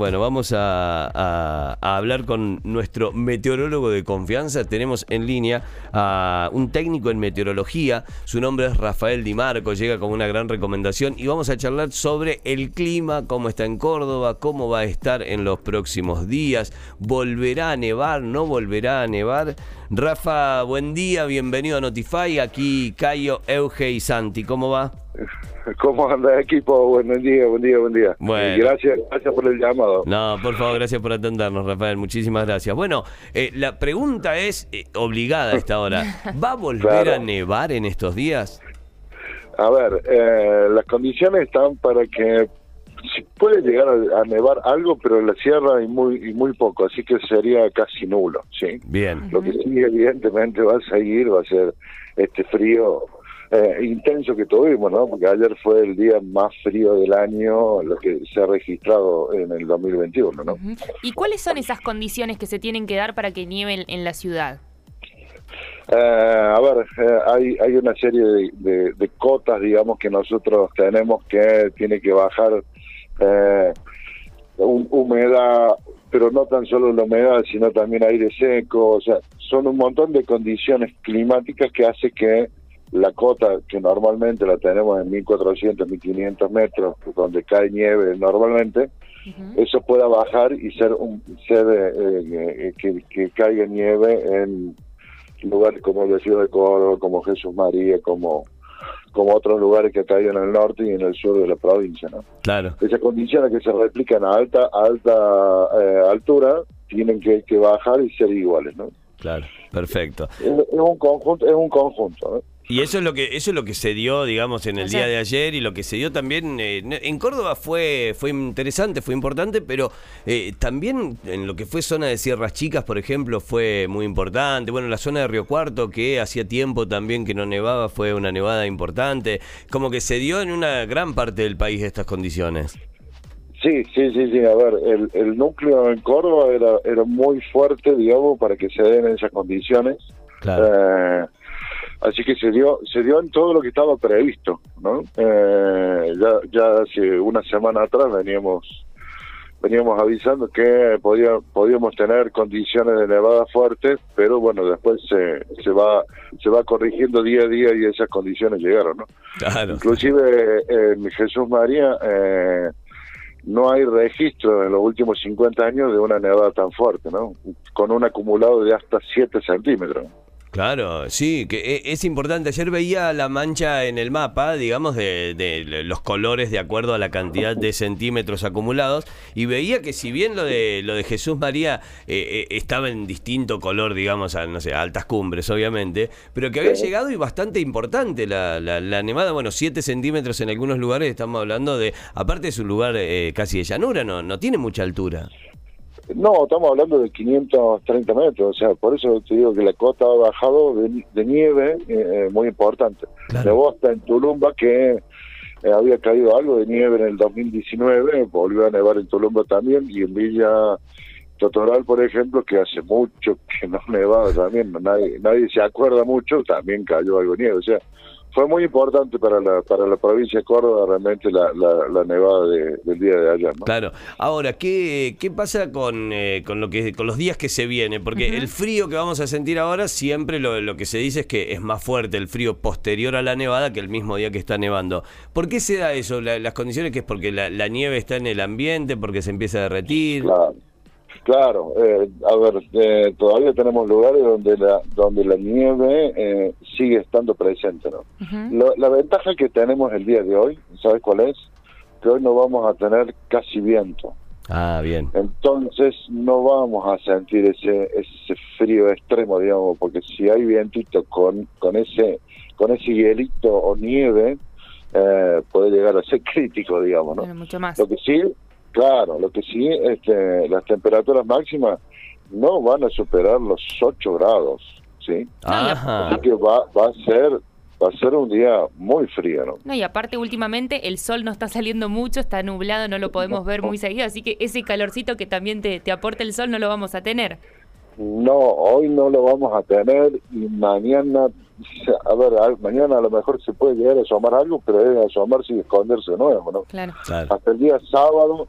Bueno, vamos a, hablar con nuestro meteorólogo de confianza. Tenemos en línea a un técnico en meteorología. Su nombre es Rafael Di Marco, llega con una gran recomendación y vamos a charlar sobre el clima, cómo está en Córdoba, cómo va a estar en los próximos días. ¿Volverá a nevar? ¿No volverá a nevar? Rafa, buen día, bienvenido a Notify. Aquí Cayo, Euge y Santi. ¿Cómo va? ¿Cómo anda equipo? Buen día, buen día, buen día. Bueno. Gracias, gracias por el llamado. No, por favor, gracias por atendernos, Rafael. Muchísimas gracias. Bueno, eh, la pregunta es eh, obligada a esta hora. ¿Va a volver Claro. a nevar en estos días? A ver, eh, las condiciones están para que puede llegar a, a nevar algo, pero en la sierra y muy y muy poco, así que sería casi nulo, ¿sí? Bien. Lo que sí, evidentemente, va a seguir, va a ser este frío eh, intenso que tuvimos, ¿no? Porque ayer fue el día más frío del año, lo que se ha registrado en el 2021, ¿no? ¿Y cuáles son esas condiciones que se tienen que dar para que nieve en- la ciudad? Eh, a ver, eh, hay, hay una serie de, de- de cotas, digamos, que nosotros tenemos que tiene que bajar eh, hum- humedad, pero no tan solo la humedad, sino también aire seco, o sea, son un montón de condiciones climáticas que hace que la cota que normalmente la tenemos en 1400, 1500 metros, donde cae nieve normalmente, eso pueda bajar y ser un ser eh, eh, que, que caiga nieve en lugares como la ciudad de Córdoba, como Jesús María, como como otros lugares que caen en el norte y en el sur de la provincia, ¿no? Claro. Esas condiciones que se replican a alta alta eh, altura tienen que, que bajar y ser iguales, ¿no? Claro, perfecto. Es, es un conjunto, es un conjunto, ¿no? Y eso es lo que eso es lo que se dio, digamos, en el día de ayer y lo que se dio también eh, en Córdoba fue fue interesante, fue importante, pero eh, también en lo que fue zona de Sierras Chicas, por ejemplo, fue muy importante. Bueno, la zona de Río Cuarto, que hacía tiempo también que no nevaba, fue una nevada importante. Como que se dio en una gran parte del país estas condiciones. Sí, sí, sí, sí. A ver, el, el núcleo en Córdoba era, era muy fuerte, digamos, para que se den esas condiciones. Claro. Eh, así que se dio se dio en todo lo que estaba previsto, ¿no? Eh, ya, ya hace una semana atrás veníamos veníamos avisando que podía, podíamos tener condiciones de nevada fuertes, pero bueno, después se, se va se va corrigiendo día a día y esas condiciones llegaron, ¿no? Claro. Inclusive en Jesús María eh, no hay registro en los últimos 50 años de una nevada tan fuerte, ¿no? Con un acumulado de hasta 7 centímetros. Claro, sí, que e- es importante. Ayer veía la mancha en el mapa, digamos, de, de los colores de acuerdo a la cantidad de centímetros acumulados, y veía que si bien lo de lo de Jesús María eh, eh, estaba en distinto color, digamos, a, no sé, a altas cumbres, obviamente, pero que había llegado y bastante importante la, la, la nevada, bueno, 7 centímetros en algunos lugares, estamos hablando de, aparte es un lugar eh, casi de llanura, no, no tiene mucha altura. No, estamos hablando de 530 metros, o sea, por eso te digo que la cota ha bajado de, de nieve eh, muy importante. Claro. Nevó hasta en Tulumba que eh, había caído algo de nieve en el 2019, volvió a nevar en Tulumba también y en Villa Totoral, por ejemplo, que hace mucho que no nevaba también, nadie, nadie se acuerda mucho, también cayó algo de nieve, o sea, fue muy importante para la para la provincia de Córdoba realmente la, la, la nevada de- del día de ayer, ¿no? Claro. Ahora, ¿qué, qué pasa con, eh, con, lo que, con los días que se vienen? Porque el frío que vamos a sentir ahora, siempre lo, lo que se dice es que es más fuerte el frío posterior a la nevada que el mismo día que está nevando. ¿Por qué se da eso? La- las condiciones que es porque la, la nieve está en el ambiente, porque se empieza a derretir. Claro, claro. eh, a ver, eh, todavía tenemos lugares donde la donde la nieve eh, sigue estando presente, ¿no? Lo- la ventaja que tenemos el día de hoy, ¿sabes cuál es? Que hoy no vamos a tener casi viento. Ah, bien. Entonces no vamos a sentir ese ese frío extremo, digamos, porque si hay vientito con con ese con ese hielito o nieve eh, puede llegar a ser crítico, digamos, ¿no? Bueno, mucho más. Lo que sí, claro, lo que sí, este, las temperaturas máximas no van a superar los 8 grados, ¿sí? Ajá. Así que va, va a ser va a ser un día muy frío, ¿no? No, y aparte últimamente el sol no está saliendo mucho, está nublado, no lo podemos ver muy seguido, así que ese calorcito que también te, te aporta el sol no lo vamos a tener. No, hoy no lo vamos a tener y mañana a ver, mañana a lo mejor se puede llegar a asomar algo, pero es asomarse y esconderse de nuevo, ¿no? Claro. Claro. Hasta el día sábado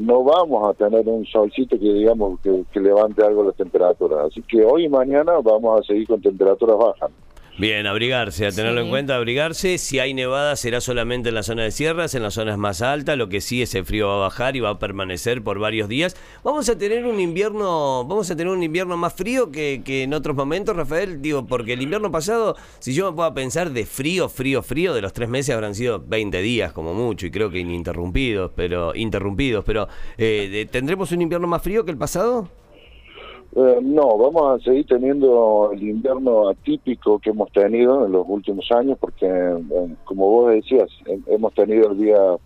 no vamos a tener un solcito que digamos que, levante algo las temperaturas. Así que hoy y mañana vamos a seguir con temperaturas bajas. Bien, abrigarse, a tenerlo Sí. en cuenta, abrigarse. Si hay nevada será solamente en la zona de sierras, en las zonas más altas, lo que sí ese frío va a bajar y va a permanecer por varios días. Vamos a tener un invierno, vamos a tener un invierno más frío que, que en otros momentos, Rafael, digo, porque el invierno pasado, si yo me puedo pensar de frío, frío, frío, de los tres meses habrán sido 20 días como mucho y creo que ininterrumpidos, pero interrumpidos, pero eh, ¿tendremos un invierno más frío que el pasado? Eh, no, vamos a seguir teniendo el invierno atípico que hemos tenido en los últimos años, porque eh, como vos decías, he- hemos tenido el día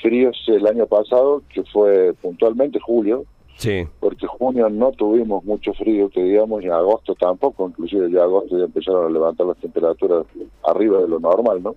fríos el año pasado, que fue puntualmente julio, Sí. porque junio no tuvimos mucho frío, que digamos, y agosto tampoco, inclusive ya agosto ya empezaron a levantar las temperaturas arriba de lo normal, ¿no?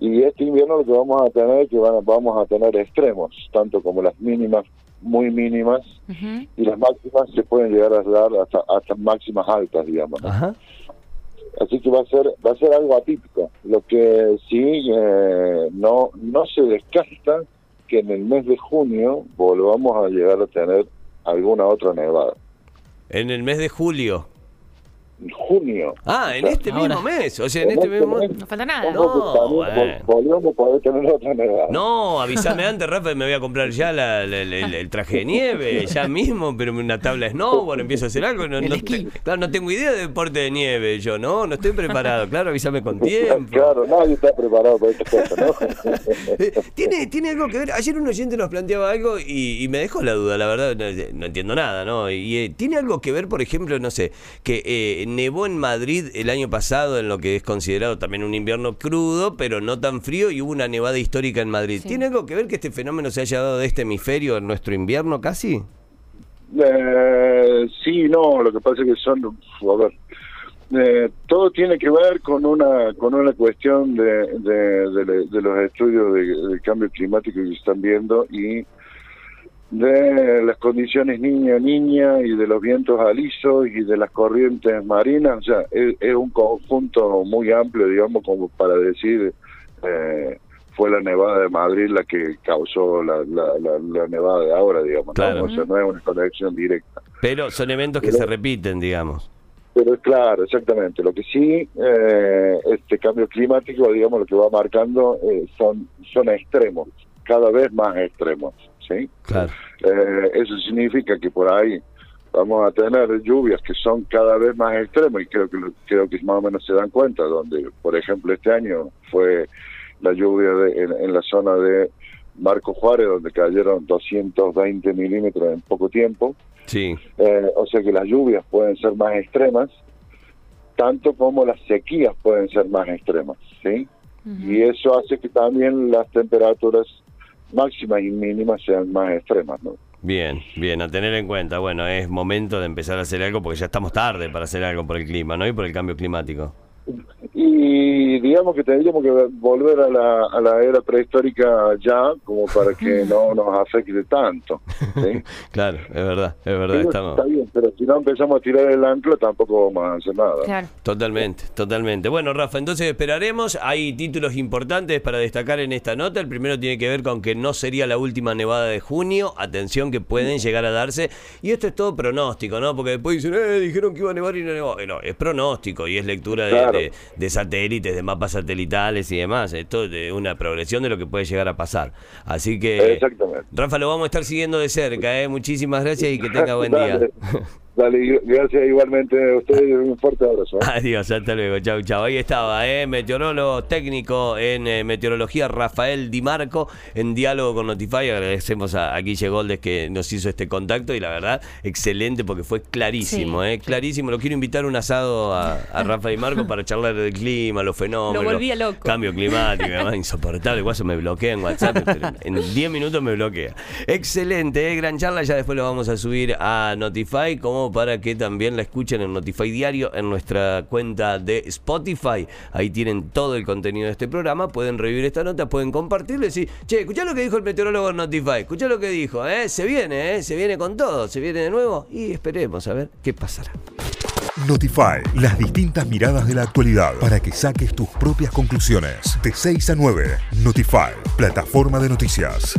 Y este invierno lo que vamos a tener es que van vamos a tener extremos, tanto como las mínimas muy mínimas y las máximas se pueden llegar a dar hasta, hasta máximas altas, digamos. ¿no? Ajá. Así que va a ser va a ser algo atípico. Lo que sí eh, no no se descarta que en el mes de junio volvamos a llegar a tener alguna otra nevada. En el mes de julio. En junio. Ah, en O sea, este ahora. mismo mes. O sea, en este mismo mes. No falta nada. No, ojo que también bueno. vol- volvemos a poder tener otra nevada. No, avísame antes, Rafa, me voy a comprar ya la- la- la- el, el traje de nieve, ya mismo, pero una tabla de snowboard, empiezo a hacer algo. No, no te- claro, no tengo idea de deporte de nieve, yo, ¿no? No estoy preparado, claro, avísame con tiempo. Claro, nadie está preparado para estas cosas, ¿no? Eh, ¿Tiene, tiene algo que ver. Ayer un oyente nos planteaba algo y, y me dejó la duda, la verdad, no, no entiendo nada, ¿no? Y eh, tiene algo que ver, por ejemplo, no sé, que eh, nevó en Madrid el año pasado en lo que es considerado también un invierno crudo, pero no tan frío, y hubo una nevada histórica en Madrid. Sí. ¿Tiene algo que ver que este fenómeno se haya dado de este hemisferio en nuestro invierno casi? Eh, sí, no, lo que pasa es que son, a ver, eh, todo tiene que ver con una con una cuestión de, de, de- de los estudios de, de cambio climático que se están viendo y de las condiciones niña-niña y de los vientos alisos y de las corrientes marinas, o sea, es, es un conjunto muy amplio, digamos, como para decir, eh, fue la nevada de Madrid la que causó la, la, la, la nevada de ahora, digamos, ¿no? Claro. o sea, no es una conexión directa. Pero son eventos que se repiten, digamos. Pero es claro, exactamente. Lo que sí, eh, este cambio climático, digamos, lo que va marcando eh, son, son extremos, cada vez más extremos, ¿sí? Claro. Eh, eso significa que por ahí vamos a tener lluvias que son cada vez más extremas y creo que creo que más o menos se dan cuenta, donde, por ejemplo, este año fue la lluvia de- en, en la zona de Marco Juárez, donde cayeron 220 milímetros en poco tiempo. Sí. Eh, o sea que las lluvias pueden ser más extremas, tanto como las sequías pueden ser más extremas, ¿sí? Y eso hace que también las temperaturas máximas y mínimas sean más extremas, ¿no? Bien, bien, a tener en cuenta. Bueno, es momento de empezar a hacer algo porque ya estamos tarde para hacer algo por el clima, ¿no? Y por el cambio climático. Y digamos que tendríamos que volver a la, a la era prehistórica ya, como para que no nos afecte tanto, ¿sí? Claro, es verdad, es verdad. Estamos... Está bien, pero si no empezamos a tirar el ancla tampoco vamos a hacer nada. Claro. Totalmente, totalmente. Bueno, Rafa, entonces esperaremos. Hay títulos importantes para destacar en esta nota. El primero tiene que ver con que no sería la última nevada de junio. Atención que pueden llegar a darse. Y esto es todo pronóstico, ¿no? Porque después dicen, eh, dijeron que iba a nevar y no nevó. Eh, No, es pronóstico y es lectura de, Claro. de- de satélites, de mapas satelitales y demás. Esto es una progresión de lo que puede llegar a pasar. Así que. Rafa, lo vamos a estar siguiendo de cerca. ¿eh? Muchísimas gracias y que tenga buen día. Dale. Gracias igualmente a ustedes, un fuerte abrazo. ¿eh? Adiós, hasta luego, chau, chau. Ahí estaba, ¿eh? meteorólogo técnico en eh, meteorología, Rafael Di Marco, en diálogo con Notify. Agradecemos a, a Guille Goldes que nos hizo este contacto y la verdad, excelente porque fue clarísimo, Sí, ¿eh? clarísimo. Lo quiero invitar a un asado a, a Rafa Di Marco para charlar del clima, los fenómenos. Lo volvía loco. Cambio climático, además, insoportable. Guaso me bloquea en WhatsApp, pero en 10 minutos me bloquea. Excelente, ¿eh? gran charla. Ya después lo vamos a subir a Notify, para que también la escuchen en Notify Diario, en nuestra cuenta de Spotify. Ahí tienen todo el contenido de este programa. Pueden revivir esta nota, pueden compartirlo y decir, che, escuchá lo que dijo el meteorólogo en Notify, escuchá lo que dijo, ¿eh? Se viene, ¿eh? Se viene con todo, se viene de nuevo y esperemos a ver qué pasará. Notify, las distintas miradas de la actualidad para que saques tus propias conclusiones. De 6 a 9, Notify, plataforma de noticias.